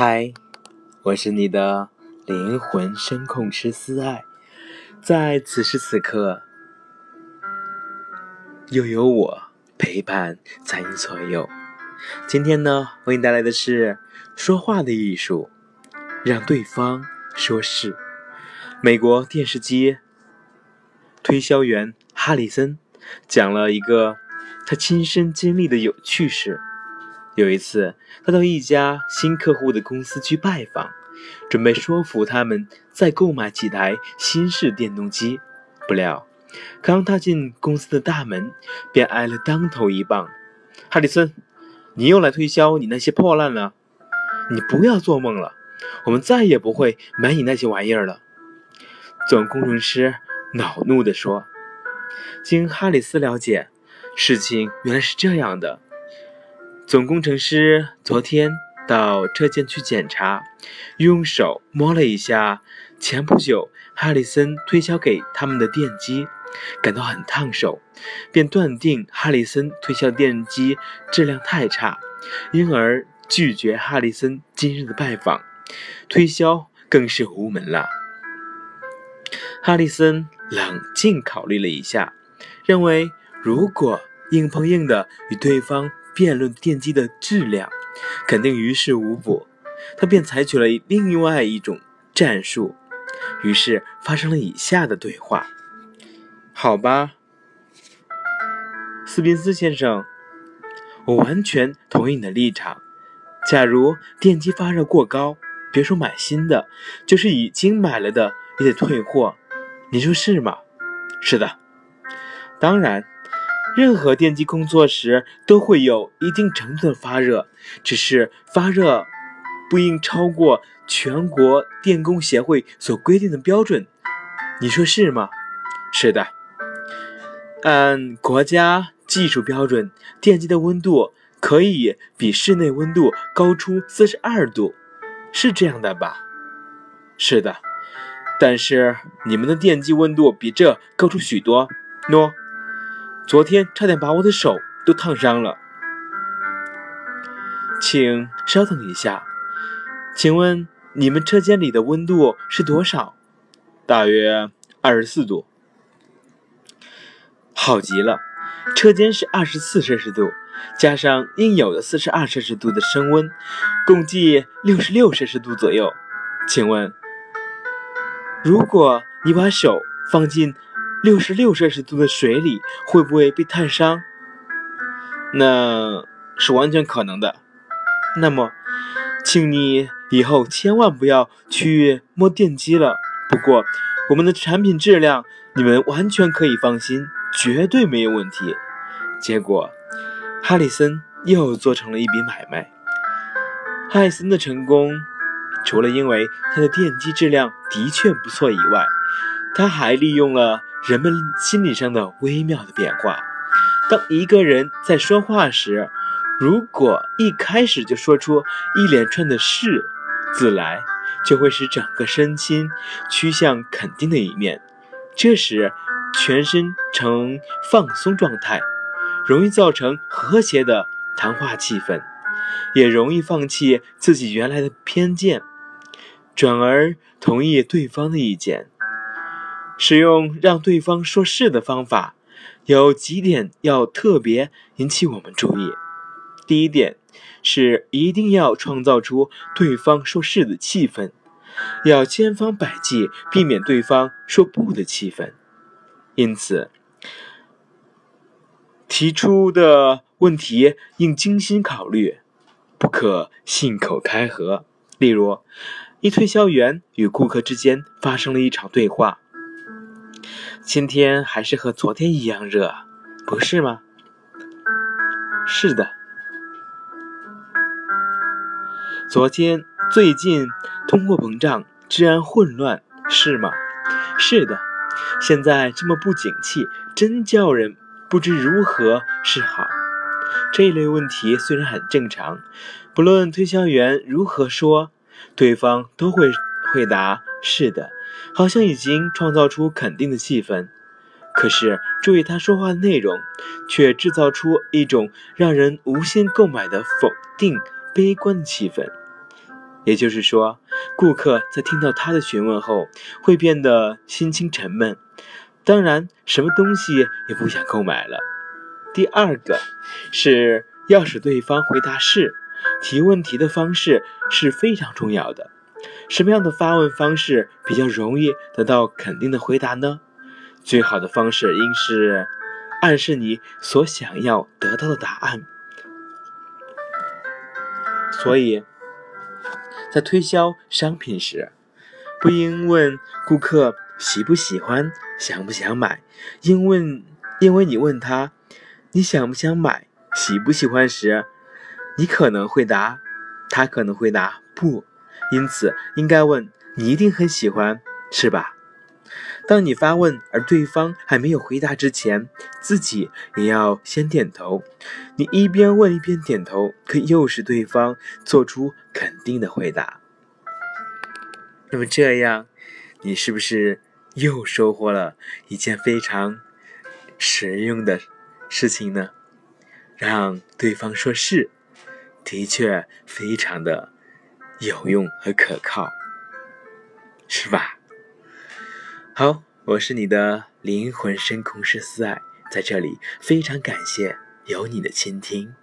嗨，我是你的灵魂声控师思爱，在此时此刻，又有我陪伴在你左右。今天呢，为你带来的是说话的艺术，让对方说是。美国电视机推销员哈里森讲了一个他亲身经历的有趣事。有一次，他到一家新客户的公司去拜访，准备说服他们再购买几台新式电动机。不料，刚踏进公司的大门，便挨了当头一棒。哈里森，你又来推销你那些破烂了？你不要做梦了，我们再也不会买你那些玩意儿了。总工程师恼怒地说。经哈里斯了解，事情原来是这样的。总工程师昨天到车间去检查，用手摸了一下前不久哈里森推销给他们的电机，感到很烫手，便断定哈里森推销电机质量太差，因而拒绝哈里森今日的拜访，推销更是无门了。哈里森冷静考虑了一下，认为如果硬碰硬的与对方。辩论电机的质量，肯定于事无补。他便采取了另外一种战术，于是发生了以下的对话：“好吧，斯宾斯先生，我完全同意你的立场。假如电机发热过高，别说买新的，就是已经买了的也得退货。你说是吗？是的，当然。”任何电机工作时都会有一定程度的发热，只是发热不应超过全国电工协会所规定的标准。你说是吗？是的。按国家技术标准，电机的温度可以比室内温度高出四十二度，是这样的吧？是的。但是你们的电机温度比这高出许多，喏。昨天差点把我的手都烫伤了，请稍等一下。请问你们车间里的温度是多少？大约二十四度。好极了，车间是二十四摄氏度，加上应有的四十二摄氏度的升温，共计六十六摄氏度左右。请问，如果你把手放进……六十六摄氏度的水里会不会被烫伤？那是完全可能的。那么，请你以后千万不要去摸电机了。不过，我们的产品质量你们完全可以放心，绝对没有问题。结果，哈里森又做成了一笔买卖。哈里森的成功，除了因为他的电机质量的确不错以外，他还利用了。人们心理上的微妙的变化。当一个人在说话时，如果一开始就说出一连串的“是”字来，就会使整个身心趋向肯定的一面。这时，全身呈放松状态，容易造成和谐的谈话气氛，也容易放弃自己原来的偏见，转而同意对方的意见。使用让对方说是的方法，有几点要特别引起我们注意。第一点是一定要创造出对方说是的气氛，要千方百计避免对方说不的气氛。因此，提出的问题应精心考虑，不可信口开河。例如，一推销员与顾客之间发生了一场对话。今天还是和昨天一样热，不是吗？是的。昨天最近通货膨胀，治安混乱，是吗？是的。现在这么不景气，真叫人不知如何是好。这一类问题虽然很正常，不论推销员如何说，对方都会回答是的。好像已经创造出肯定的气氛，可是注意他说话的内容，却制造出一种让人无限购买的否定、悲观的气氛。也就是说，顾客在听到他的询问后，会变得心情沉闷，当然什么东西也不想购买了。第二个是要使对方回答是，提问题的方式是非常重要的。什么样的发问方式比较容易得到肯定的回答呢？最好的方式应是暗示你所想要得到的答案。所以，在推销商品时，不应问顾客喜不喜欢、想不想买，应问，因为你问他你想不想买、喜不喜欢时，你可能会答，他可能会答不。因此，应该问你一定很喜欢，是吧？当你发问而对方还没有回答之前，自己也要先点头。你一边问一边点头，可以诱使对方做出肯定的回答。那么这样，你是不是又收获了一件非常实用的事情呢？让对方说是，的确非常的。有用和可靠，是吧？好，我是你的灵魂深空师思爱，在这里非常感谢有你的倾听。